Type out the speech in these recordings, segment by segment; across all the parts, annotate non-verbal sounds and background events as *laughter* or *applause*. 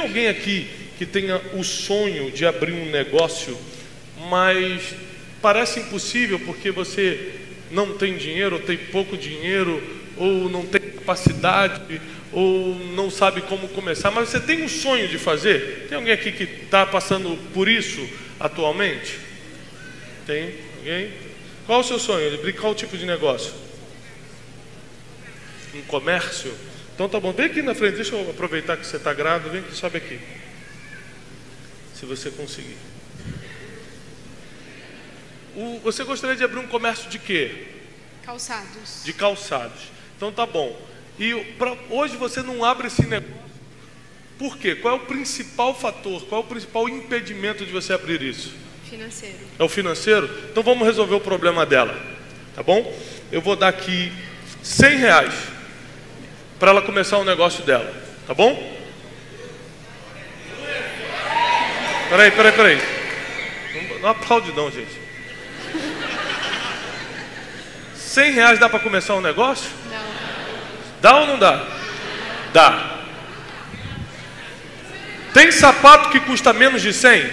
alguém aqui que tenha o sonho de abrir um negócio, mas parece impossível porque você não tem dinheiro, ou tem pouco dinheiro, ou não tem capacidade, ou não sabe como começar, mas você tem um sonho de fazer? Tem alguém aqui que está passando por isso atualmente? Tem alguém? Qual o seu sonho? Abrir qual tipo de negócio? Um comércio? Então tá bom, vem aqui na frente, deixa eu aproveitar que você está grávido, vem aqui, sobe aqui. Se você conseguir. O, você gostaria de abrir um comércio de quê? Calçados. De calçados. Então tá bom. E pra, hoje você não abre esse negócio. Por quê? Qual é o principal fator? Qual é o principal impedimento de você abrir isso? Financeiro. É o financeiro? Então vamos resolver o problema dela. Tá bom? Eu vou dar aqui 100 reais para ela começar o negócio dela. Tá bom? Peraí, peraí, peraí. Não, não aplaude não, gente. 100 reais dá para começar um negócio? Não. Dá ou não dá? Dá. Tem sapato que custa menos de 100?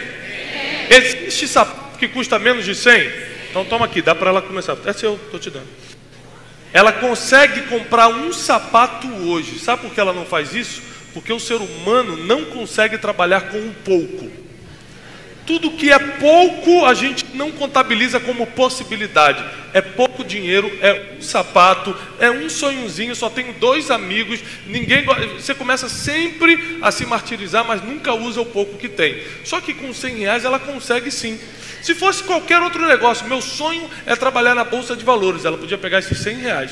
Existe sapato que custa menos de 100? Então toma aqui, dá para ela começar. É seu, estou te dando. Ela consegue comprar um sapato hoje. Sabe por que ela não faz isso? Porque o ser humano não consegue trabalhar com um pouco. Tudo que é pouco a gente não contabiliza como possibilidade. É pouco dinheiro, é um sapato, é um sonhozinho, só tenho dois amigos, ninguém você começa sempre a se martirizar, mas nunca usa o pouco que tem. Só que com 100 reais ela consegue sim. Se fosse qualquer outro negócio, meu sonho é trabalhar na bolsa de valores. Ela podia pegar esses 100 reais,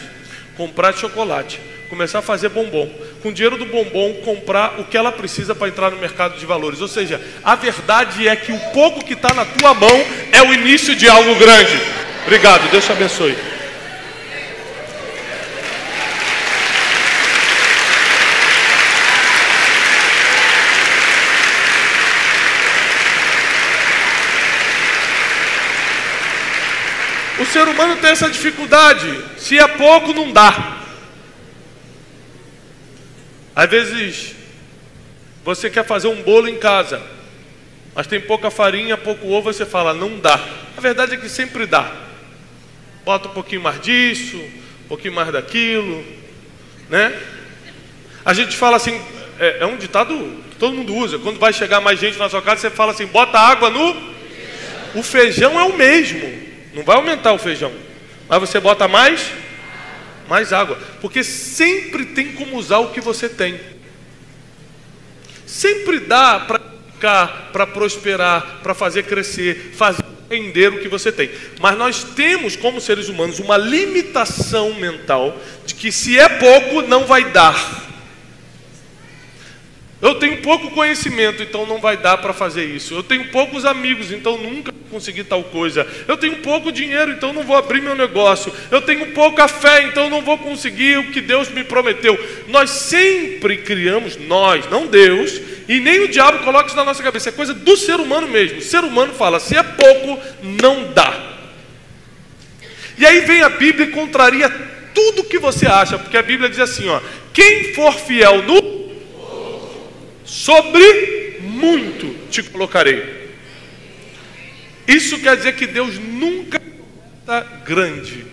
comprar chocolate, começar a fazer bombom. Com o dinheiro do bombom, comprar o que ela precisa para entrar no mercado de valores. Ou seja, a verdade é que o pouco que está na tua mão é o início de algo grande. Obrigado, Deus te abençoe. O ser humano tem essa dificuldade. Se é pouco, não dá. Às vezes, você quer fazer um bolo em casa, mas tem pouca farinha, pouco ovo, você fala, não dá. A verdade é que sempre dá. Bota um pouquinho mais disso, um pouquinho mais daquilo, né? A gente fala assim, é, é um ditado que todo mundo usa. Quando vai chegar mais gente na sua casa, você fala assim: bota água no. O feijão é o mesmo, não vai aumentar o feijão, mas você bota mais mais água, porque sempre tem como usar o que você tem. Sempre dá para ficar, para prosperar, para fazer crescer, fazer render o que você tem. Mas nós temos, como seres humanos, uma limitação mental de que se é pouco, não vai dar. Eu tenho pouco conhecimento, então não vai dar para fazer isso. Eu tenho poucos amigos, então nunca vou conseguir tal coisa. Eu tenho pouco dinheiro, então não vou abrir meu negócio. Eu tenho pouca fé, então não vou conseguir o que Deus me prometeu. Nós sempre criamos, nós, não Deus, e nem o diabo coloca isso na nossa cabeça. É coisa do ser humano mesmo. O ser humano fala: se é pouco, não dá. E aí vem a Bíblia e contraria tudo que você acha, porque a Bíblia diz assim: ó, quem for fiel no sobre muito te colocarei. Isso quer dizer que Deus nunca está grande.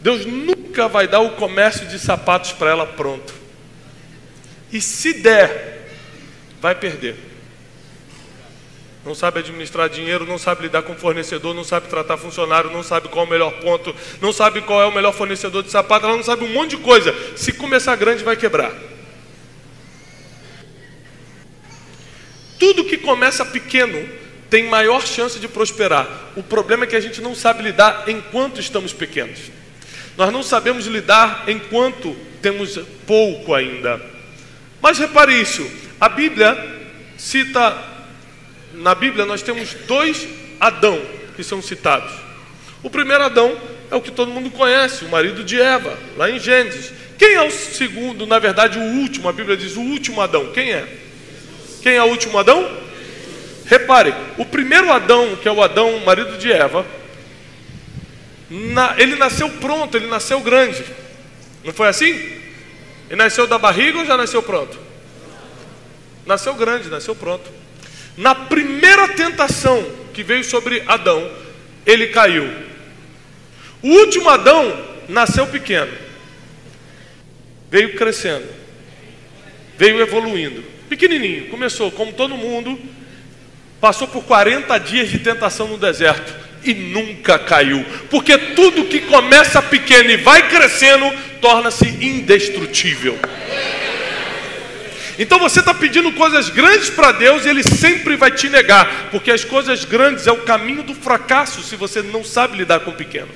Deus nunca vai dar o comércio de sapatos para ela pronto. E se der, vai perder. Não sabe administrar dinheiro, não sabe lidar com fornecedor, não sabe tratar funcionário, não sabe qual é o melhor ponto, não sabe qual é o melhor fornecedor de sapato, ela não sabe um monte de coisa. Se começar grande, vai quebrar. Tudo que começa pequeno tem maior chance de prosperar. O problema é que a gente não sabe lidar enquanto estamos pequenos. Nós não sabemos lidar enquanto temos pouco ainda. Mas repare isso: a Bíblia cita, na Bíblia nós temos dois Adão que são citados. O primeiro Adão é o que todo mundo conhece, o marido de Eva, lá em Gênesis. Quem é o segundo, na verdade, o último? A Bíblia diz o último Adão. Quem é? Quem é o último Adão? Repare, o primeiro Adão, que é o Adão, marido de Eva, na, ele nasceu pronto, ele nasceu grande. Não foi assim? Ele nasceu da barriga ou já nasceu pronto? Nasceu grande, nasceu pronto. Na primeira tentação que veio sobre Adão, ele caiu. O último Adão nasceu pequeno, veio crescendo, veio evoluindo. Pequenininho, começou como todo mundo, passou por 40 dias de tentação no deserto e nunca caiu, porque tudo que começa pequeno e vai crescendo torna-se indestrutível. Então você está pedindo coisas grandes para Deus e Ele sempre vai te negar, porque as coisas grandes é o caminho do fracasso se você não sabe lidar com o pequeno.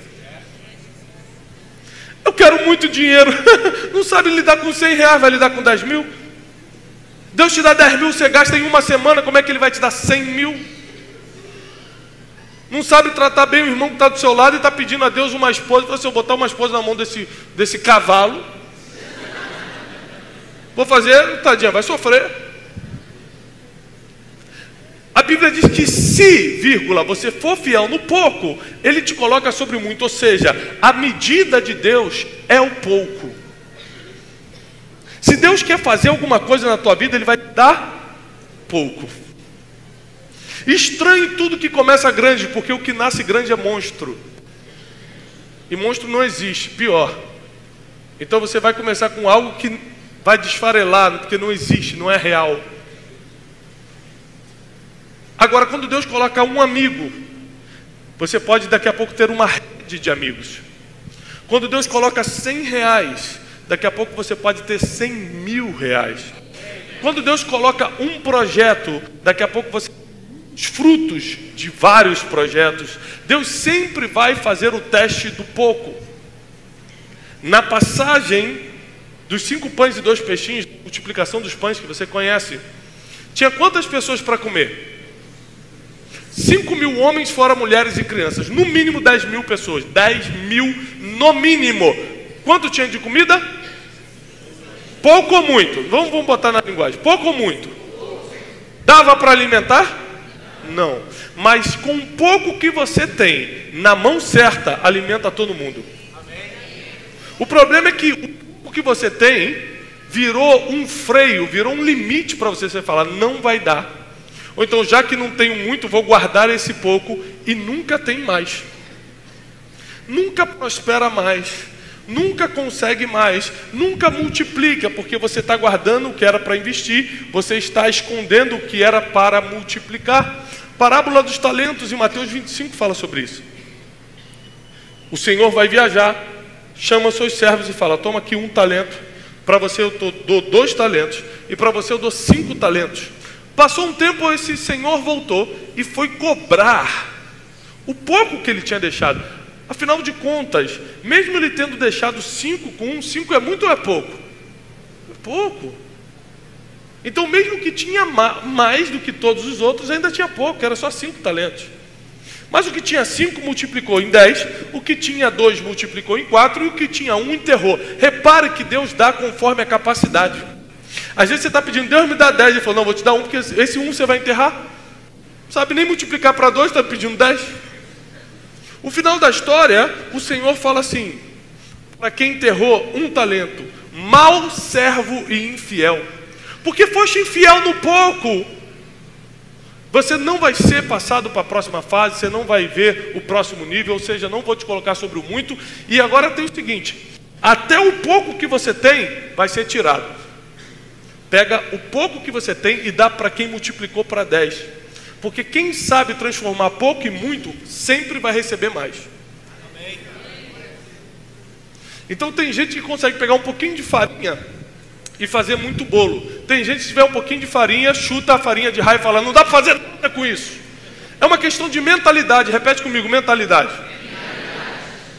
Eu quero muito dinheiro, *laughs* não sabe lidar com 100 reais, vai lidar com 10 mil? Deus te dá 10 mil, você gasta em uma semana, como é que Ele vai te dar 100 mil? Não sabe tratar bem o irmão que está do seu lado e está pedindo a Deus uma esposa. Se eu botar uma esposa na mão desse, desse cavalo, vou fazer, tadinha, vai sofrer. A Bíblia diz que se, vírgula, você for fiel no pouco, Ele te coloca sobre muito. Ou seja, a medida de Deus é o pouco. Se Deus quer fazer alguma coisa na tua vida, Ele vai te dar pouco. Estranhe tudo que começa grande, porque o que nasce grande é monstro. E monstro não existe, pior. Então você vai começar com algo que vai desfarelar, porque não existe, não é real. Agora, quando Deus coloca um amigo, você pode daqui a pouco ter uma rede de amigos. Quando Deus coloca 100 reais, daqui a pouco você pode ter 100 mil reais. Quando Deus coloca um projeto, daqui a pouco você os frutos de vários projetos. Deus sempre vai fazer o teste do pouco. Na passagem dos cinco pães e dois peixinhos, multiplicação dos pães que você conhece, tinha quantas pessoas para comer? Cinco mil homens, fora mulheres e crianças. No mínimo dez mil pessoas. Dez mil no mínimo. Quanto tinha de comida? Pouco ou muito? Vamos, vamos botar na linguagem. Pouco ou muito? Dava para alimentar? Não. Mas com o pouco que você tem, na mão certa, alimenta todo mundo. O problema é que o que você tem virou um freio, virou um limite para você, você falar, não vai dar. Ou então, já que não tenho muito, vou guardar esse pouco e nunca tem mais. Nunca prospera mais. Nunca consegue mais, nunca multiplica, porque você está guardando o que era para investir, você está escondendo o que era para multiplicar. Parábola dos talentos em Mateus 25 fala sobre isso. O Senhor vai viajar, chama seus servos e fala: Toma aqui um talento, para você eu dou dois talentos, e para você eu dou cinco talentos. Passou um tempo, esse senhor voltou e foi cobrar o pouco que ele tinha deixado. Afinal de contas, mesmo ele tendo deixado cinco com um, cinco é muito ou é pouco? É pouco. Então, mesmo que tinha mais do que todos os outros, ainda tinha pouco, era só cinco talentos. Mas o que tinha cinco multiplicou em dez, o que tinha dois multiplicou em quatro e o que tinha um enterrou. Repare que Deus dá conforme a capacidade. Às vezes você está pedindo, Deus me dá dez, ele falou, não, vou te dar um, porque esse um você vai enterrar. Sabe nem multiplicar para dois, está pedindo dez. O final da história, o Senhor fala assim: para quem enterrou um talento, mau servo e infiel. Porque foste infiel no pouco. Você não vai ser passado para a próxima fase, você não vai ver o próximo nível, ou seja, não vou te colocar sobre o muito. E agora tem o seguinte: até o pouco que você tem vai ser tirado. Pega o pouco que você tem e dá para quem multiplicou para 10. Porque quem sabe transformar pouco e muito, sempre vai receber mais. Então tem gente que consegue pegar um pouquinho de farinha e fazer muito bolo. Tem gente que se tiver um pouquinho de farinha, chuta a farinha de raio e fala, não dá para fazer nada com isso. É uma questão de mentalidade, repete comigo, mentalidade.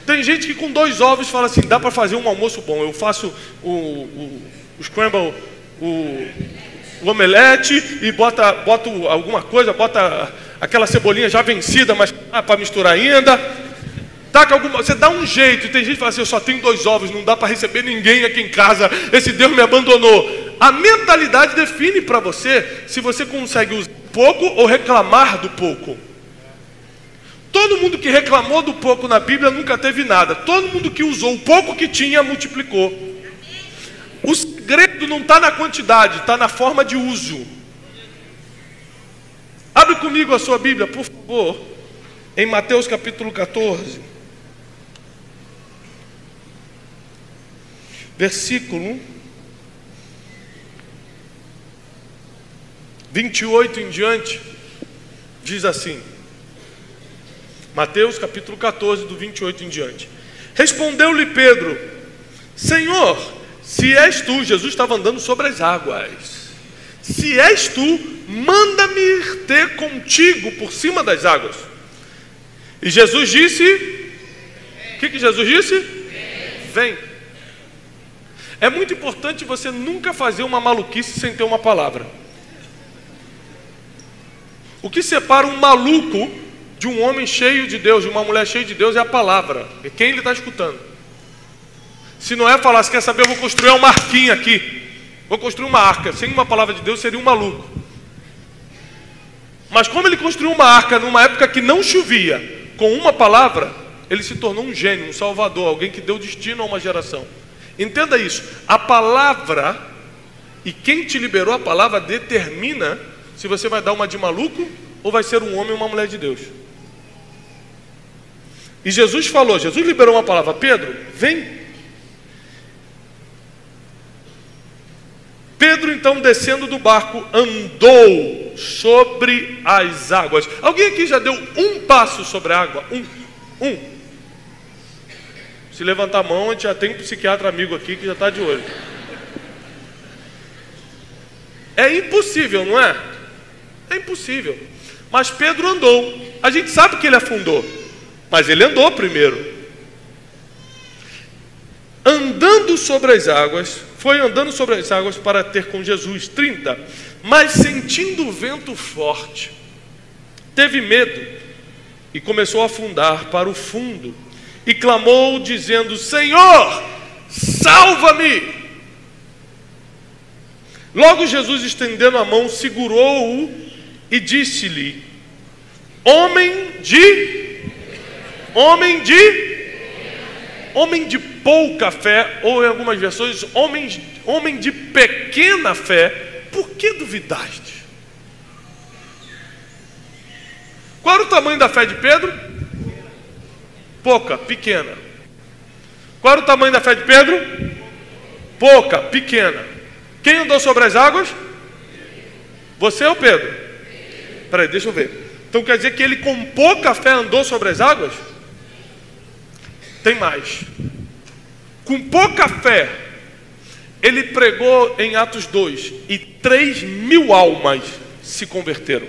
Tem gente que com dois ovos fala assim, dá para fazer um almoço bom. Eu faço o, o, o scramble, o, o omelete e bota, bota alguma coisa, bota aquela cebolinha já vencida, mas ah, para misturar ainda Taca alguma, você dá um jeito, tem gente que fala assim: eu só tenho dois ovos, não dá para receber ninguém aqui em casa, esse Deus me abandonou. A mentalidade define para você se você consegue usar pouco ou reclamar do pouco. Todo mundo que reclamou do pouco na Bíblia nunca teve nada. Todo mundo que usou o pouco que tinha multiplicou. O segredo não está na quantidade, está na forma de uso. Abre comigo a sua Bíblia, por favor, em Mateus capítulo 14. Versículo 28 em diante, diz assim. Mateus capítulo 14, do 28 em diante. Respondeu-lhe Pedro: Senhor, se és tu, Jesus estava andando sobre as águas. Se és tu, manda-me ir ter contigo por cima das águas. E Jesus disse: O que, que Jesus disse? Vem. É muito importante você nunca fazer uma maluquice sem ter uma palavra. O que separa um maluco de um homem cheio de Deus, de uma mulher cheia de Deus, é a palavra. É quem ele está escutando. Se não é falar, se quer saber, eu vou construir uma arquinha aqui. Vou construir uma arca. Sem uma palavra de Deus seria um maluco. Mas como ele construiu uma arca numa época que não chovia, com uma palavra, ele se tornou um gênio, um salvador, alguém que deu destino a uma geração. Entenda isso. A palavra e quem te liberou a palavra determina se você vai dar uma de maluco ou vai ser um homem ou uma mulher de Deus. E Jesus falou, Jesus liberou uma palavra, Pedro, vem. Pedro, então, descendo do barco, andou sobre as águas. Alguém aqui já deu um passo sobre a água? Um. Um. Se levantar a mão, a gente já tem um psiquiatra amigo aqui que já está de olho. É impossível, não é? É impossível. Mas Pedro andou. A gente sabe que ele afundou, mas ele andou primeiro. Andando sobre as águas, foi andando sobre as águas para ter com Jesus 30, mas sentindo o vento forte, teve medo e começou a afundar para o fundo e clamou dizendo: Senhor, salva-me! Logo Jesus estendendo a mão, segurou-o e disse-lhe: Homem de homem de homem de pouca fé, ou em algumas versões, homem, homem de pequena fé, por que duvidaste? Qual era o tamanho da fé de Pedro? Pouca, pequena. Qual era o tamanho da fé de Pedro? Pouca, pequena. Quem andou sobre as águas? Você ou Pedro? Peraí, deixa eu ver. Então quer dizer que ele com pouca fé andou sobre as águas? Tem mais. Com pouca fé, ele pregou em Atos 2 e 3 mil almas se converteram.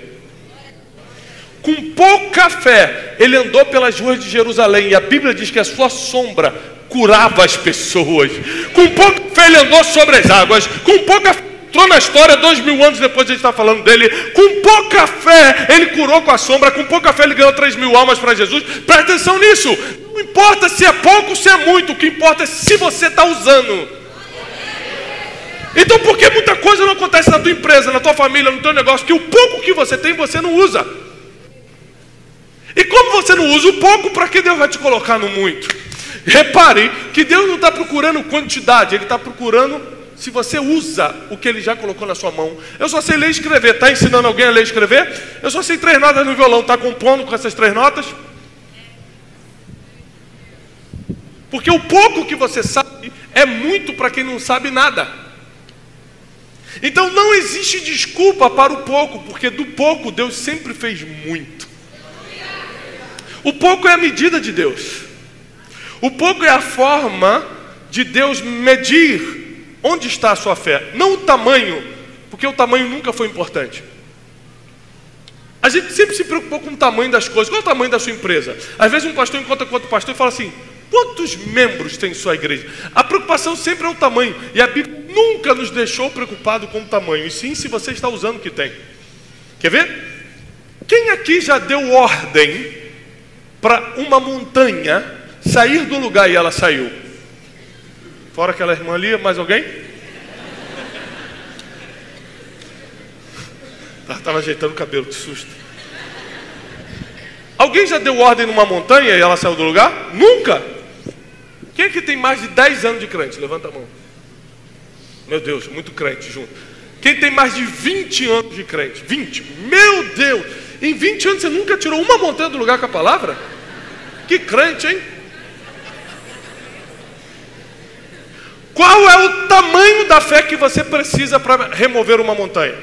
Com pouca fé, ele andou pelas ruas de Jerusalém e a Bíblia diz que a sua sombra curava as pessoas. Com pouca fé, ele andou sobre as águas. Com pouca fé, entrou na história dois mil anos depois a gente está falando dele. Com pouca fé, ele curou com a sombra. Com pouca fé, ele ganhou 3 mil almas para Jesus. Presta atenção nisso. Não importa se é pouco ou se é muito. O que importa é se você está usando. Então, por que muita coisa não acontece na tua empresa, na tua família, no teu negócio, que o pouco que você tem você não usa? E como você não usa o pouco, para que Deus vai te colocar no muito? Repare que Deus não está procurando quantidade, Ele está procurando se você usa o que Ele já colocou na sua mão. Eu só sei ler e escrever. Está ensinando alguém a ler e escrever? Eu só sei três notas no violão. Está compondo com essas três notas? Porque o pouco que você sabe é muito para quem não sabe nada. Então não existe desculpa para o pouco, porque do pouco Deus sempre fez muito. O pouco é a medida de Deus. O pouco é a forma de Deus medir onde está a sua fé, não o tamanho, porque o tamanho nunca foi importante. A gente sempre se preocupou com o tamanho das coisas. Qual é o tamanho da sua empresa? Às vezes um pastor encontra com outro pastor e fala assim: quantos membros tem sua igreja? A preocupação sempre é o tamanho. E a Bíblia nunca nos deixou preocupado com o tamanho, e sim se você está usando o que tem. Quer ver? Quem aqui já deu ordem para uma montanha sair do lugar e ela saiu? Fora aquela irmã ali, mais alguém? Estava ajeitando o cabelo, que susto. Alguém já deu ordem numa montanha e ela saiu do lugar? Nunca! Quem é que tem mais de 10 anos de crente? Levanta a mão. Meu Deus, muito crente junto. Quem tem mais de 20 anos de crente? 20. Meu Deus! Em 20 anos você nunca tirou uma montanha do lugar com a palavra? Que crente, hein? Qual é o tamanho da fé que você precisa para remover uma montanha?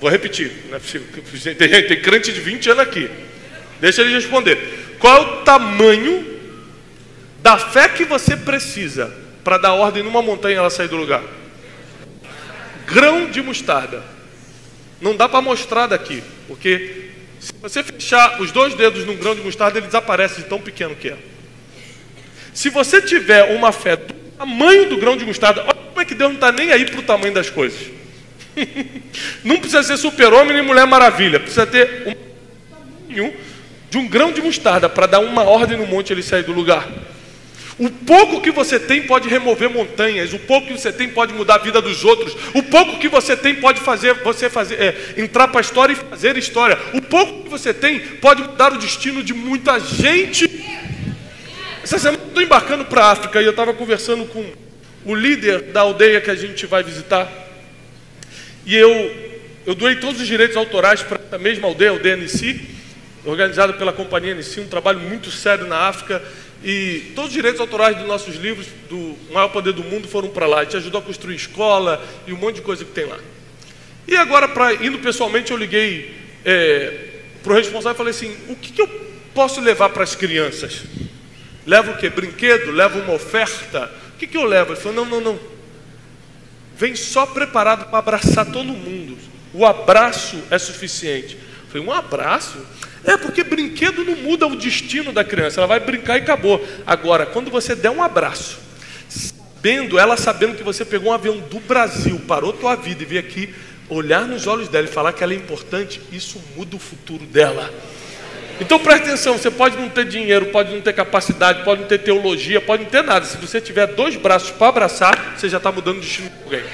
Vou repetir, não é possível. Tem, tem crente de 20 anos aqui. Deixa ele responder. Qual é o tamanho da fé que você precisa para dar ordem numa montanha e ela sair do lugar? Grão de mostarda. Não dá para mostrar daqui, porque se você fechar os dois dedos num grão de mostarda, ele desaparece de tão pequeno que é. Se você tiver uma fé do tamanho do grão de mostarda, olha como é que Deus não está nem aí para o tamanho das coisas. *laughs* não precisa ser super-homem nem mulher maravilha, precisa ter um de um grão de mostarda para dar uma ordem no monte e ele sair do lugar. O pouco que você tem pode remover montanhas, o pouco que você tem pode mudar a vida dos outros, o pouco que você tem pode fazer você fazer é, entrar para a história e fazer história. O pouco que você tem pode mudar o destino de muita gente. Essa semana eu estou embarcando para a África e eu estava conversando com o líder da aldeia que a gente vai visitar. E eu, eu doei todos os direitos autorais para a mesma aldeia, a aldeia NC, organizada pela companhia NC, um trabalho muito sério na África. E todos os direitos autorais dos nossos livros, do Maior Poder do Mundo, foram para lá. Gente ajudou a construir escola e um monte de coisa que tem lá. E agora, pra, indo pessoalmente, eu liguei é, para o responsável e falei assim: o que, que eu posso levar para as crianças? Leva o quê? Brinquedo? Leva uma oferta? O que, que eu levo? Ele falou: não, não, não. Vem só preparado para abraçar todo mundo. O abraço é suficiente. Eu falei: um abraço? É porque brinquedo não muda o destino da criança. Ela vai brincar e acabou. Agora, quando você der um abraço, sabendo, ela sabendo que você pegou um avião do Brasil, parou tua vida e veio aqui olhar nos olhos dela e falar que ela é importante, isso muda o futuro dela. Então preste atenção, você pode não ter dinheiro, pode não ter capacidade, pode não ter teologia, pode não ter nada. Se você tiver dois braços para abraçar, você já está mudando o destino de alguém.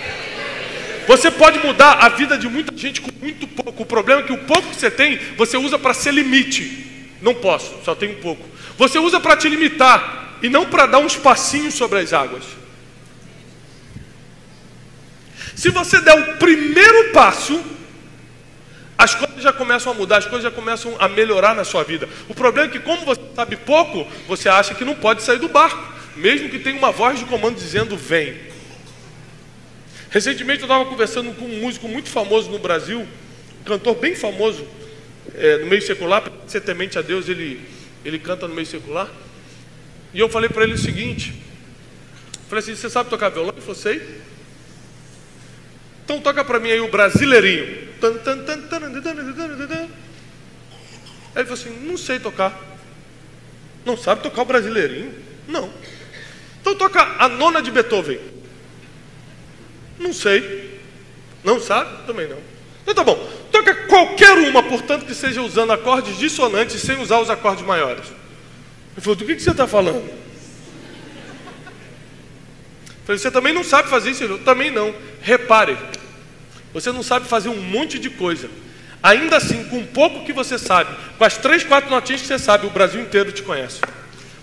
Você pode mudar a vida de muita gente com muito pouco. O problema é que o pouco que você tem, você usa para ser limite. Não posso, só tenho pouco. Você usa para te limitar e não para dar uns passinhos sobre as águas. Se você der o primeiro passo, as coisas já começam a mudar, as coisas já começam a melhorar na sua vida. O problema é que, como você sabe pouco, você acha que não pode sair do barco, mesmo que tenha uma voz de comando dizendo vem. Recentemente eu estava conversando com um músico muito famoso no Brasil, um cantor bem famoso é, no meio secular, para ser temente a Deus, ele, ele canta no meio secular. E eu falei para ele o seguinte: falei assim, você sabe tocar violão? Ele falou, sei. Então toca para mim aí o brasileirinho. Ele falou assim: Não sei tocar. Não sabe tocar o brasileirinho? Não. Então toca a nona de Beethoven. Não sei. Não sabe? Também não. Então tá bom. Toca qualquer uma, portanto, que seja usando acordes dissonantes sem usar os acordes maiores. Ele falou: Do que, que você está falando? Eu falei: Você também não sabe fazer isso? Falou: Também não. Repare, você não sabe fazer um monte de coisa. Ainda assim, com pouco que você sabe, com as três, quatro notinhas que você sabe, o Brasil inteiro te conhece.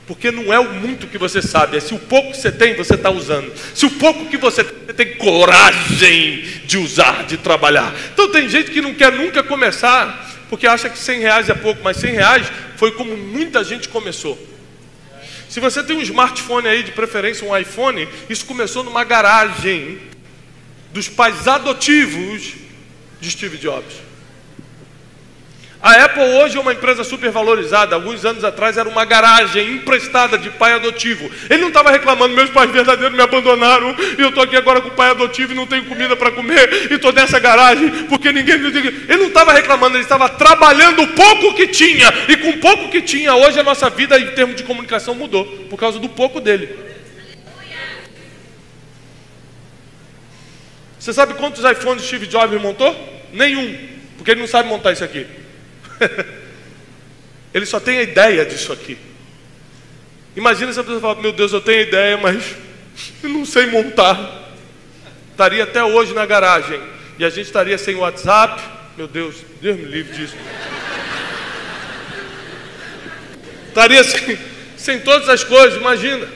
Porque não é o muito que você sabe, é se o pouco que você tem, você está usando. Se o pouco que você tem, você tem coragem de usar, de trabalhar. Então tem gente que não quer nunca começar, porque acha que 100 reais é pouco, mas 100 reais foi como muita gente começou. Se você tem um smartphone aí, de preferência um iPhone, isso começou numa garagem dos pais adotivos de Steve Jobs. A Apple hoje é uma empresa super valorizada. Alguns anos atrás era uma garagem emprestada de pai adotivo. Ele não estava reclamando, meus pais verdadeiros me abandonaram e eu estou aqui agora com o pai adotivo e não tenho comida para comer e estou nessa garagem porque ninguém me Ele não estava reclamando, ele estava trabalhando o pouco que tinha e com o pouco que tinha hoje a nossa vida em termos de comunicação mudou por causa do pouco dele. Você sabe quantos iPhones Steve Jobs montou? Nenhum, porque ele não sabe montar isso aqui. *laughs* ele só tem a ideia disso aqui. Imagina se a pessoa fala: Meu Deus, eu tenho ideia, mas *laughs* eu não sei montar. Estaria até hoje na garagem e a gente estaria sem WhatsApp. Meu Deus, Deus me livre disso. estaria sem, sem todas as coisas, imagina.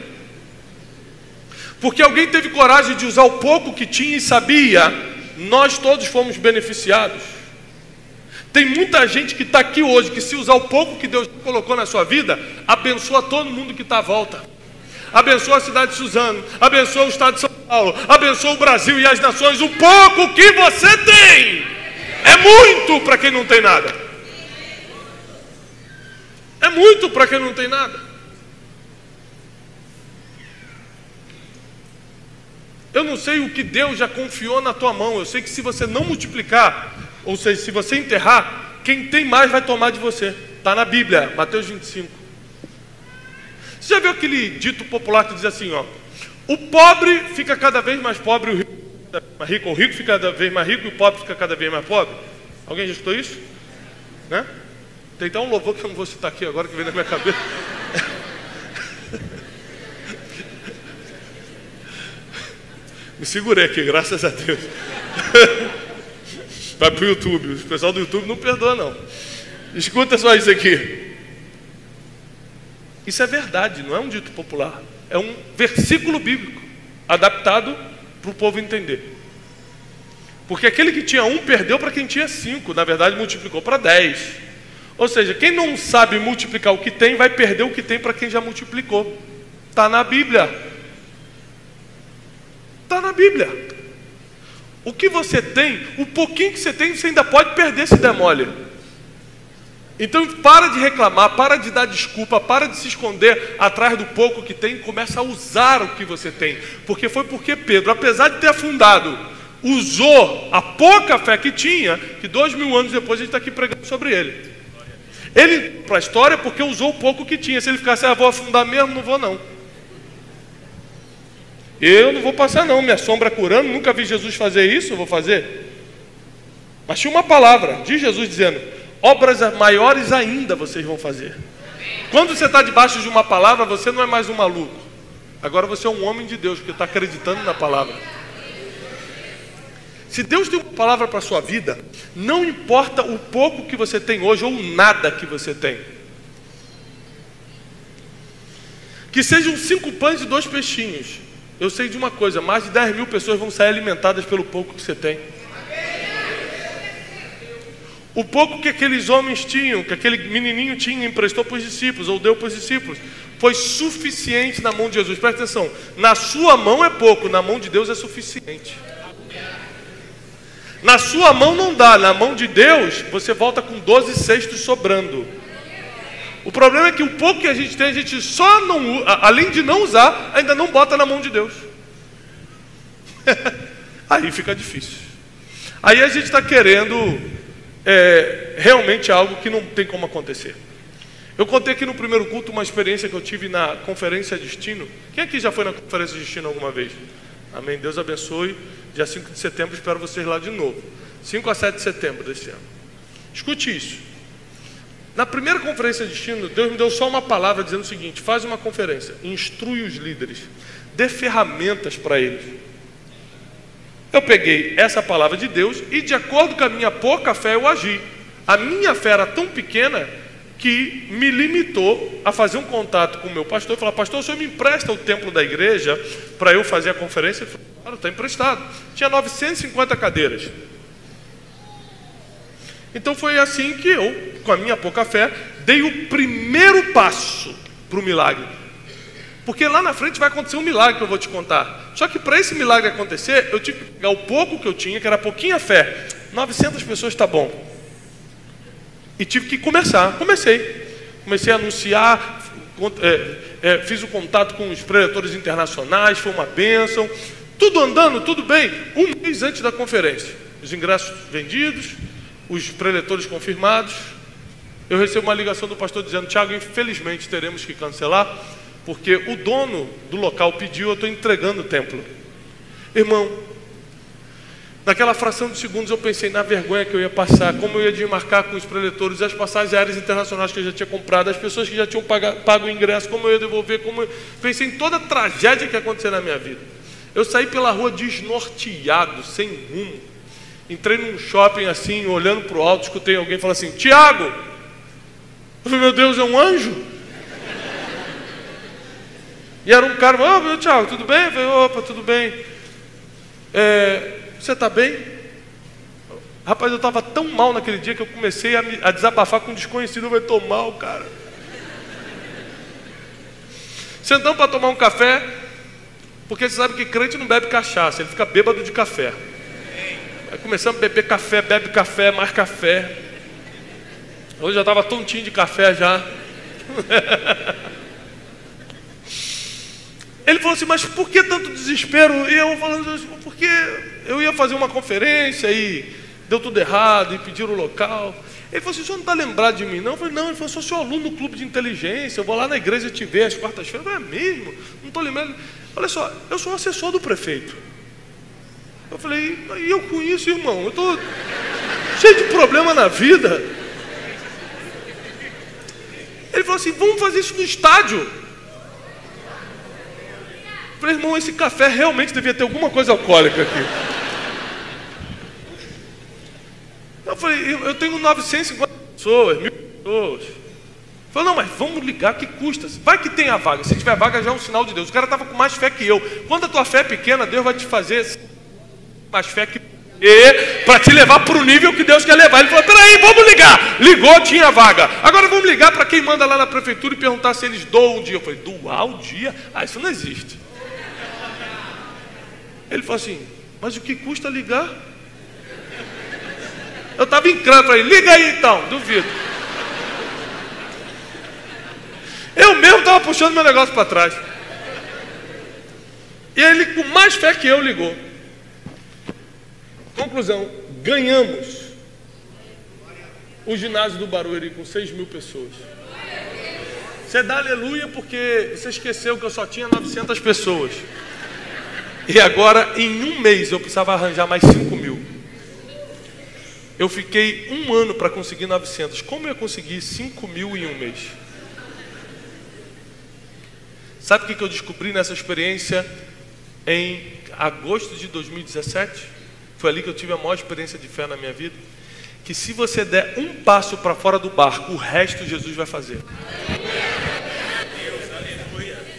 Porque alguém teve coragem de usar o pouco que tinha e sabia, nós todos fomos beneficiados. Tem muita gente que está aqui hoje, que se usar o pouco que Deus colocou na sua vida, abençoa todo mundo que está à volta. Abençoa a cidade de Suzano, abençoa o estado de São Paulo, abençoa o Brasil e as nações. O pouco que você tem é muito para quem não tem nada. É muito para quem não tem nada. Eu não sei o que Deus já confiou na tua mão. Eu sei que se você não multiplicar, ou seja, se você enterrar, quem tem mais vai tomar de você. Está na Bíblia, Mateus 25. Você já viu aquele dito popular que diz assim, ó? O pobre fica cada vez mais pobre, o rico fica mais rico, o rico fica cada vez mais rico e o pobre fica cada vez mais pobre. Alguém já escutou isso? Né? Tem até um louvor que eu não vou citar aqui agora que vem na minha cabeça. *laughs* Me segurei aqui, graças a Deus. *laughs* Vai para o YouTube. O pessoal do YouTube não perdoa, não. Escuta só isso aqui. Isso é verdade, não é um dito popular. É um versículo bíblico adaptado para o povo entender. Porque aquele que tinha um perdeu para quem tinha cinco. Na verdade, multiplicou para dez. Ou seja, quem não sabe multiplicar o que tem, vai perder o que tem para quem já multiplicou. Está na Bíblia. Está na Bíblia. O que você tem, o pouquinho que você tem, você ainda pode perder se der mole. Então para de reclamar, para de dar desculpa, para de se esconder atrás do pouco que tem, começa a usar o que você tem. Porque foi porque Pedro, apesar de ter afundado, usou a pouca fé que tinha, que dois mil anos depois a gente está aqui pregando sobre ele. Ele, para a história, porque usou o pouco que tinha. Se ele ficasse, ah, vou afundar mesmo, não vou não. Eu não vou passar não, minha sombra curando, nunca vi Jesus fazer isso, vou fazer. Mas tinha uma palavra de Jesus dizendo: obras maiores ainda vocês vão fazer. Quando você está debaixo de uma palavra, você não é mais um maluco. Agora você é um homem de Deus, que está acreditando na palavra. Se Deus tem uma palavra para a sua vida, não importa o pouco que você tem hoje ou nada que você tem. Que sejam cinco pães e dois peixinhos. Eu sei de uma coisa: mais de 10 mil pessoas vão sair alimentadas pelo pouco que você tem. O pouco que aqueles homens tinham, que aquele menininho tinha, emprestou para os discípulos, ou deu para os discípulos, foi suficiente na mão de Jesus. Presta atenção: na sua mão é pouco, na mão de Deus é suficiente. Na sua mão não dá, na mão de Deus você volta com 12 cestos sobrando. O problema é que o pouco que a gente tem, a gente só não, além de não usar, ainda não bota na mão de Deus. *laughs* Aí fica difícil. Aí a gente está querendo é, realmente algo que não tem como acontecer. Eu contei aqui no primeiro culto uma experiência que eu tive na Conferência Destino. Quem aqui já foi na Conferência Destino alguma vez? Amém. Deus abençoe. Dia 5 de setembro, espero vocês lá de novo. 5 a 7 de setembro desse ano. Escute isso. Na primeira conferência de destino, Deus me deu só uma palavra dizendo o seguinte: faz uma conferência, instrui os líderes, dê ferramentas para eles. Eu peguei essa palavra de Deus e, de acordo com a minha pouca fé, eu agi. A minha fé era tão pequena que me limitou a fazer um contato com o meu pastor e falar: Pastor, o senhor me empresta o templo da igreja para eu fazer a conferência? Ele falou: Claro, está emprestado. Tinha 950 cadeiras. Então foi assim que eu, com a minha pouca fé, dei o primeiro passo para o milagre. Porque lá na frente vai acontecer um milagre que eu vou te contar. Só que para esse milagre acontecer, eu tive que pegar o pouco que eu tinha, que era pouquinha fé. 900 pessoas está bom. E tive que começar. Comecei. Comecei a anunciar, é, é, fiz o contato com os preletores internacionais, foi uma bênção. Tudo andando, tudo bem. Um mês antes da conferência. Os ingressos vendidos, os preletores confirmados. Eu recebo uma ligação do pastor dizendo: Tiago, infelizmente teremos que cancelar, porque o dono do local pediu, eu estou entregando o templo. Irmão, naquela fração de segundos eu pensei na vergonha que eu ia passar, como eu ia desmarcar com os preletores as passagens aéreas internacionais que eu já tinha comprado, as pessoas que já tinham pago, pago o ingresso, como eu ia devolver, como eu... pensei em toda a tragédia que ia acontecer na minha vida. Eu saí pela rua desnorteado, sem rumo. Entrei num shopping assim, olhando para o alto, escutei alguém falar assim: Tiago! Eu falei, meu Deus, é um anjo? E era um cara, ô, oh, Tiago, tudo bem? Eu falei, opa, tudo bem. É, você está bem? Rapaz, eu estava tão mal naquele dia que eu comecei a, a desabafar com um desconhecido. Vai tomar mal, cara. Sentamos para tomar um café, porque você sabe que crente não bebe cachaça, ele fica bêbado de café. Aí começamos a beber café, bebe café, mais café. Hoje já estava tontinho de café já. *laughs* Ele falou assim, mas por que tanto desespero? E eu falando assim, porque eu ia fazer uma conferência e deu tudo errado, e pediram o local. Ele falou assim, o senhor não está lembrado de mim? Não, eu falei, não, ele falou, sou seu aluno no clube de inteligência, eu vou lá na igreja te ver às quartas-feiras. Eu falei, é mesmo? Não estou lembrando. Olha só, eu sou assessor do prefeito. Eu falei, e eu com isso, irmão? Eu estou cheio de problema na vida. Ele falou assim, vamos fazer isso no estádio. Eu falei, irmão, esse café realmente devia ter alguma coisa alcoólica aqui. Eu falei, eu tenho 950 pessoas, mil pessoas. Falei, não, mas vamos ligar, que custa? Vai que tem a vaga. Se tiver vaga, já é um sinal de Deus. O cara estava com mais fé que eu. Quando a tua fé é pequena, Deus vai te fazer mais fé que para te levar para o nível que Deus quer levar. Ele falou: peraí, vamos ligar. Ligou, tinha vaga. Agora vamos ligar para quem manda lá na prefeitura e perguntar se eles doam um dia. Eu falei: doar o dia? Ah, isso não existe. Ele falou assim: mas o que custa ligar? Eu estava em crânio, falei: liga aí então, duvido. Eu mesmo estava puxando meu negócio para trás. E ele, com mais fé que eu, ligou. Conclusão: ganhamos o ginásio do Barueri com 6 mil pessoas. Você dá aleluia porque você esqueceu que eu só tinha 900 pessoas. E agora, em um mês, eu precisava arranjar mais 5 mil. Eu fiquei um ano para conseguir 900. Como eu consegui 5 mil em um mês? Sabe o que eu descobri nessa experiência em agosto de 2017? Foi ali que eu tive a maior experiência de fé na minha vida. Que se você der um passo para fora do barco, o resto Jesus vai fazer.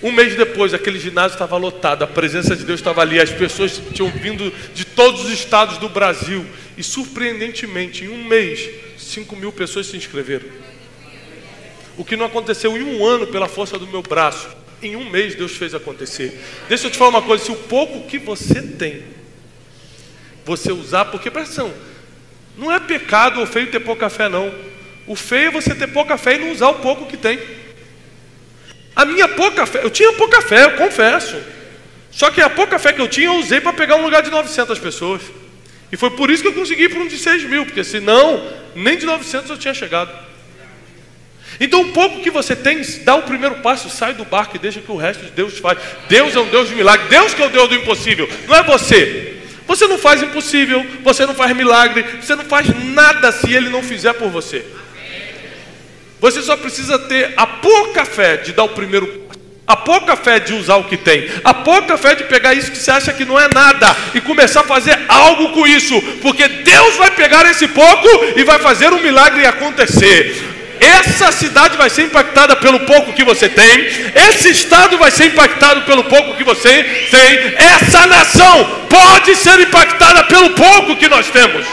Um mês depois, aquele ginásio estava lotado, a presença de Deus estava ali, as pessoas tinham vindo de todos os estados do Brasil. E surpreendentemente, em um mês, 5 mil pessoas se inscreveram. O que não aconteceu em um ano pela força do meu braço, em um mês Deus fez acontecer. Deixa eu te falar uma coisa: se o pouco que você tem você usar, porque presta atenção, não é pecado ou feio ter pouca fé, não. O feio é você ter pouca fé e não usar o pouco que tem. A minha pouca fé, eu tinha pouca fé, eu confesso. Só que a pouca fé que eu tinha, eu usei para pegar um lugar de 900 pessoas. E foi por isso que eu consegui ir para um de 6 mil, porque senão, nem de 900 eu tinha chegado. Então, o pouco que você tem, dá o primeiro passo, sai do barco e deixa que o resto de Deus faz. Deus é um Deus de milagre, Deus que é o Deus do impossível, não é você. Você não faz impossível, você não faz milagre, você não faz nada se ele não fizer por você. Você só precisa ter a pouca fé de dar o primeiro a pouca fé de usar o que tem, a pouca fé de pegar isso que você acha que não é nada e começar a fazer algo com isso, porque Deus vai pegar esse pouco e vai fazer um milagre acontecer. Essa cidade vai ser impactada pelo pouco que você tem, esse estado vai ser impactado pelo pouco que você tem, essa nação pode ser impactada pelo pouco que nós temos.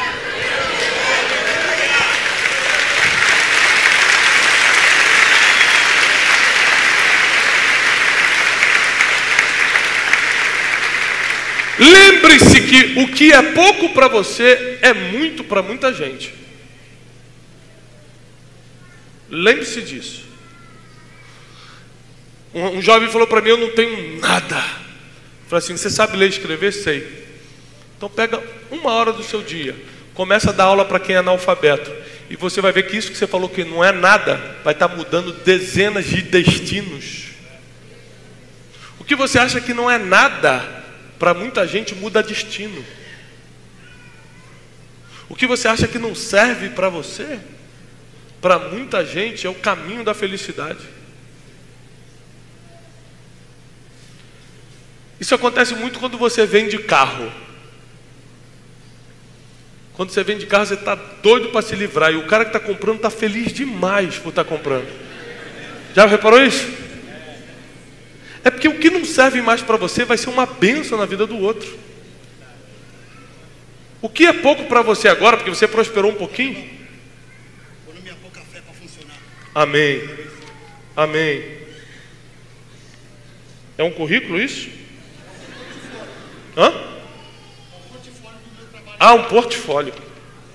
Lembre-se que o que é pouco para você é muito para muita gente. Lembre-se disso. Um, um, jovem falou para mim: Eu não tenho nada. Falei assim: Você sabe ler e escrever? Sei. Então pega uma hora do seu dia, começa a dar aula para quem é analfabeto. E você vai ver que isso que você falou que não é nada, vai estar tá mudando dezenas de destinos. O que você acha que não é nada, para muita gente muda destino. O que você acha que não serve para você, para muita gente é o caminho da felicidade. Isso acontece muito quando você vende carro. Quando você vende carro, você está doido para se livrar. E o cara que está comprando está feliz demais por estar tá comprando. Já reparou isso? É porque o que não serve mais para você vai ser uma benção na vida do outro. O que é pouco para você agora, porque você prosperou um pouquinho? Quando minha pouca fé para funcionar. Amém. Amém. É um currículo isso? Hã? Ah, um portfólio.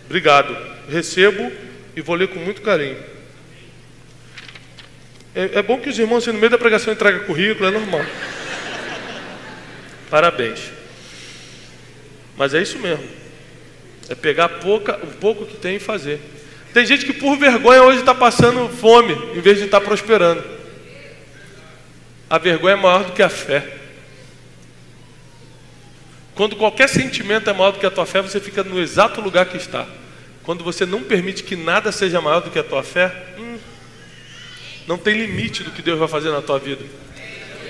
Obrigado. Recebo e vou ler com muito carinho. É, é bom que os irmãos assim, no meio da pregação entregam currículo, é normal. Parabéns. Mas é isso mesmo. É pegar pouca, o pouco que tem e fazer. Tem gente que por vergonha hoje está passando fome, em vez de estar tá prosperando. A vergonha é maior do que a fé. Quando qualquer sentimento é maior do que a tua fé, você fica no exato lugar que está. Quando você não permite que nada seja maior do que a tua fé, hum, não tem limite do que Deus vai fazer na tua vida.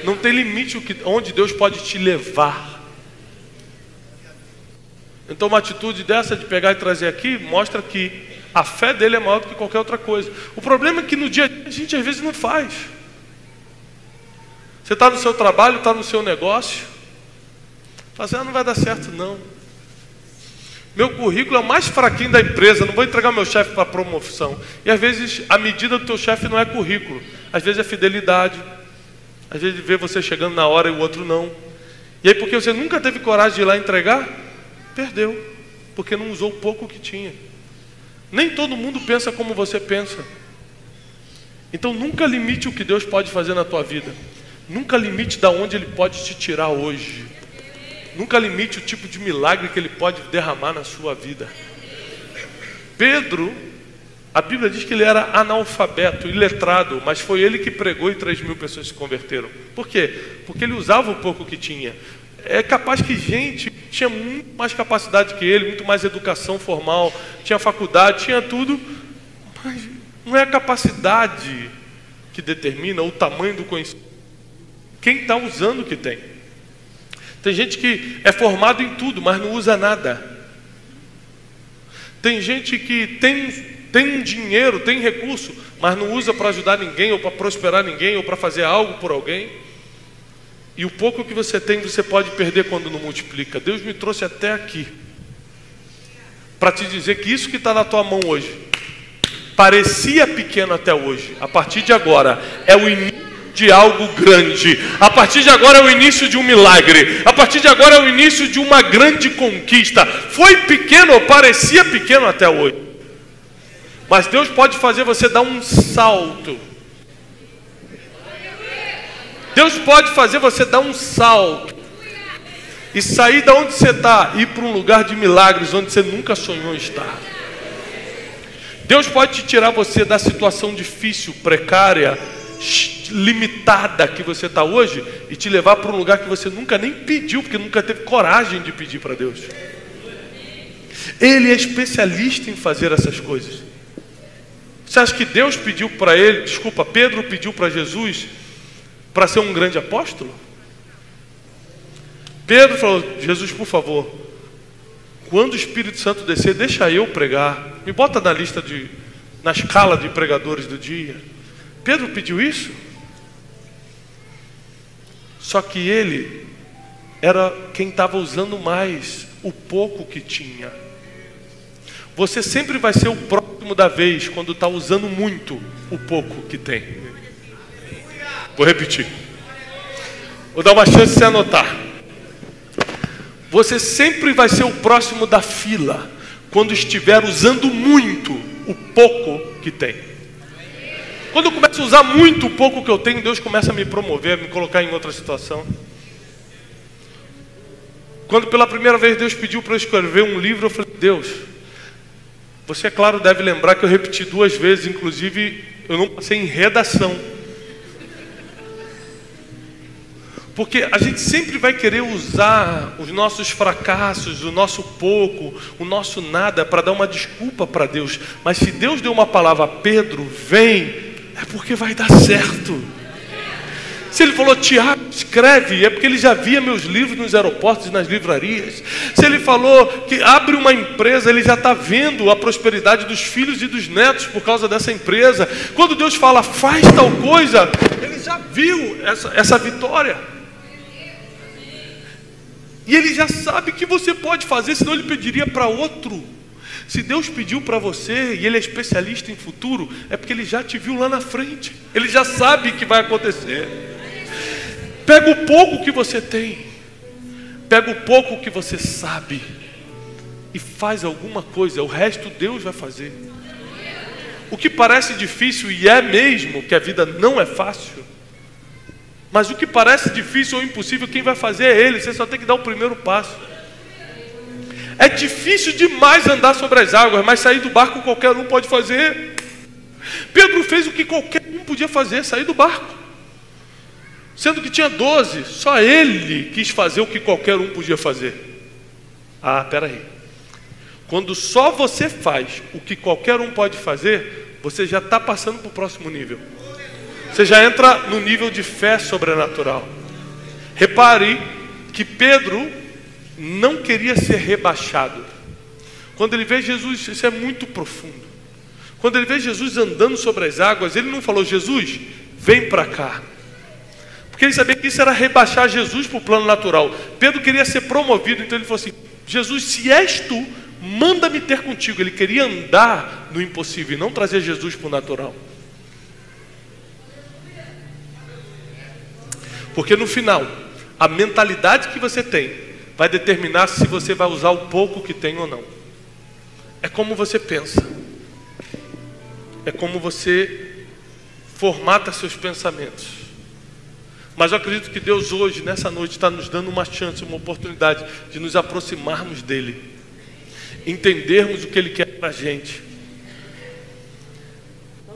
Não tem limite onde Deus pode te levar. Então, uma atitude dessa de pegar e trazer aqui mostra que a fé dele é maior do que qualquer outra coisa. O problema é que no dia a dia a gente às vezes não faz. Você está no seu trabalho, está no seu negócio, ah, não vai dar certo não. Meu currículo é o mais fraquinho da empresa, não vou entregar meu chefe para promoção. E às vezes a medida do teu chefe não é currículo, às vezes é fidelidade. Às vezes vê você chegando na hora e o outro não. E aí porque você nunca teve coragem de ir lá entregar, perdeu, porque não usou o pouco que tinha. Nem todo mundo pensa como você pensa. Então nunca limite o que Deus pode fazer na tua vida. Nunca limite da onde Ele pode te tirar hoje. Nunca limite o tipo de milagre que ele pode derramar na sua vida. Pedro, a Bíblia diz que ele era analfabeto, iletrado, mas foi ele que pregou e 3 mil pessoas se converteram. Por quê? Porque ele usava o pouco que tinha. É capaz que gente tinha muito mais capacidade que ele, muito mais educação formal, tinha faculdade, tinha tudo, mas não é a capacidade que determina o tamanho do conhecimento. Quem está usando o que tem. Tem gente que é formado em tudo, mas não usa nada. Tem gente que tem, tem dinheiro, tem recurso, mas não usa para ajudar ninguém, ou para prosperar ninguém, ou para fazer algo por alguém. E o pouco que você tem, você pode perder quando não multiplica. Deus me trouxe até aqui para te dizer que isso que está na tua mão hoje parecia pequeno até hoje, a partir de agora é o início de algo grande. A partir de agora é o início de um milagre. A partir de agora é o início de uma grande conquista. Foi pequeno, ou parecia pequeno até hoje. Mas Deus pode fazer você dar um salto. Deus pode fazer você dar um salto. E sair da onde você está, ir para um lugar de milagres onde você nunca sonhou estar. Deus pode te tirar você da situação difícil, precária, limitada que você está hoje e te levar para um lugar que você nunca nem pediu, porque nunca teve coragem de pedir para Deus. Ele é especialista em fazer essas coisas. Você acha que Deus pediu para ele, desculpa, Pedro pediu para Jesus para ser um grande apóstolo? Pedro falou: Jesus, por favor, quando o Espírito Santo descer, deixa eu pregar. Me bota na lista de, na escala de pregadores do dia. Pedro pediu isso? Só que ele era quem estava usando mais o pouco que tinha. Você sempre vai ser o próximo da vez quando está usando muito o pouco que tem. Vou repetir. Vou dar uma chance de você anotar. Você sempre vai ser o próximo da fila quando estiver usando muito o pouco que tem. Quando eu começo a usar muito o pouco que eu tenho, Deus começa a me promover, a me colocar em outra situação. Quando pela primeira vez Deus pediu para eu escrever um livro, eu falei, Deus, você é claro deve lembrar que eu repeti duas vezes, inclusive eu não passei em redação. Porque a gente sempre vai querer usar os nossos fracassos, o nosso pouco, o nosso nada para dar uma desculpa para Deus. Mas se Deus deu uma palavra a Pedro, vem, é porque vai dar certo. Se ele falou, Tiago, escreve, é porque ele já via meus livros nos aeroportos e nas livrarias. Se ele falou que abre uma empresa, ele já está vendo a prosperidade dos filhos e dos netos por causa dessa empresa. Quando Deus fala, faz tal coisa, ele já viu essa, essa vitória. E ele já sabe que você pode fazer, senão ele pediria para outro. Se Deus pediu para você e Ele é especialista em futuro, é porque Ele já te viu lá na frente. Ele já sabe que vai acontecer. Pega o pouco que você tem, pega o pouco que você sabe e faz alguma coisa. O resto Deus vai fazer. O que parece difícil e é mesmo que a vida não é fácil. Mas o que parece difícil ou impossível, quem vai fazer é Ele. Você só tem que dar o primeiro passo. É difícil demais andar sobre as águas, mas sair do barco qualquer um pode fazer. Pedro fez o que qualquer um podia fazer, sair do barco. Sendo que tinha doze, só ele quis fazer o que qualquer um podia fazer. Ah, peraí. Quando só você faz o que qualquer um pode fazer, você já está passando para o próximo nível. Você já entra no nível de fé sobrenatural. Repare que Pedro não queria ser rebaixado. Quando ele vê Jesus, isso é muito profundo. Quando ele vê Jesus andando sobre as águas, ele não falou, Jesus, vem para cá. Porque ele sabia que isso era rebaixar Jesus para o plano natural. Pedro queria ser promovido, então ele falou assim: Jesus, se és tu, manda-me ter contigo. Ele queria andar no impossível e não trazer Jesus para o natural. Porque no final, a mentalidade que você tem vai determinar se você vai usar o pouco que tem ou não. É como você pensa. É como você formata seus pensamentos. Mas eu acredito que Deus hoje, nessa noite, está nos dando uma chance, uma oportunidade de nos aproximarmos dEle, entendermos o que Ele quer para a gente,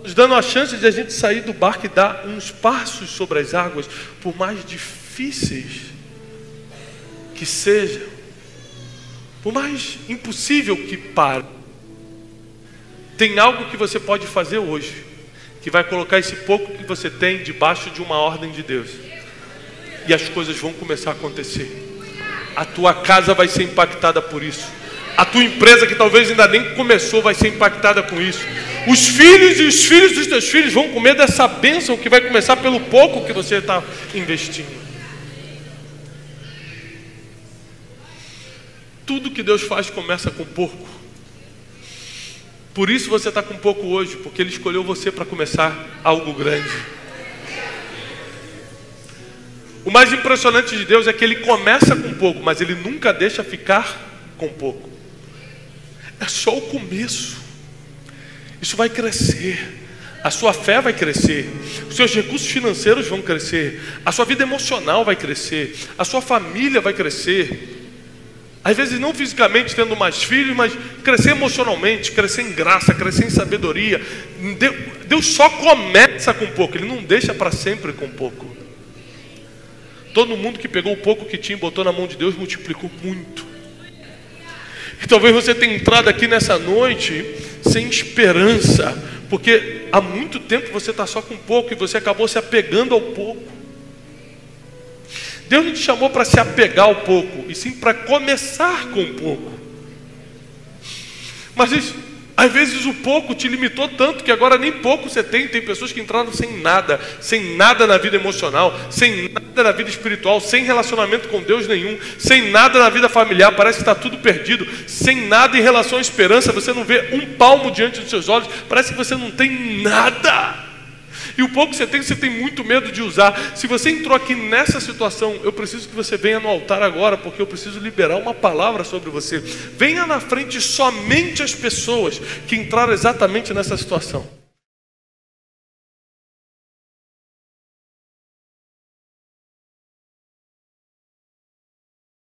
nos dando a chance de a gente sair do barco e dar uns passos sobre as águas, por mais difíceis que seja, por mais impossível que pare, tem algo que você pode fazer hoje, que vai colocar esse pouco que você tem debaixo de uma ordem de Deus, e as coisas vão começar a acontecer. A tua casa vai ser impactada por isso. A tua empresa, que talvez ainda nem começou, vai ser impactada com isso. Os filhos e os filhos dos teus filhos vão comer dessa bênção que vai começar pelo pouco que você está investindo. Tudo que Deus faz começa com pouco. Por isso você está com pouco hoje, porque Ele escolheu você para começar algo grande. O mais impressionante de Deus é que Ele começa com pouco, mas Ele nunca deixa ficar com pouco. É só o começo. Isso vai crescer. A sua fé vai crescer, os seus recursos financeiros vão crescer, a sua vida emocional vai crescer, a sua família vai crescer, às vezes não fisicamente tendo mais filhos, mas crescer emocionalmente, crescer em graça, crescer em sabedoria. Deus só começa com pouco, Ele não deixa para sempre com pouco. Todo mundo que pegou o pouco que tinha e botou na mão de Deus multiplicou muito. E talvez você tenha entrado aqui nessa noite sem esperança, porque há muito tempo você está só com pouco e você acabou se apegando ao pouco. Deus não te chamou para se apegar ao pouco, e sim para começar com pouco. Mas isso, às vezes o pouco te limitou tanto que agora nem pouco você tem. Tem pessoas que entraram sem nada, sem nada na vida emocional, sem nada na vida espiritual, sem relacionamento com Deus nenhum, sem nada na vida familiar, parece que está tudo perdido, sem nada em relação à esperança, você não vê um palmo diante dos seus olhos, parece que você não tem nada. E o pouco que você tem, você tem muito medo de usar. Se você entrou aqui nessa situação, eu preciso que você venha no altar agora, porque eu preciso liberar uma palavra sobre você. Venha na frente somente as pessoas que entraram exatamente nessa situação.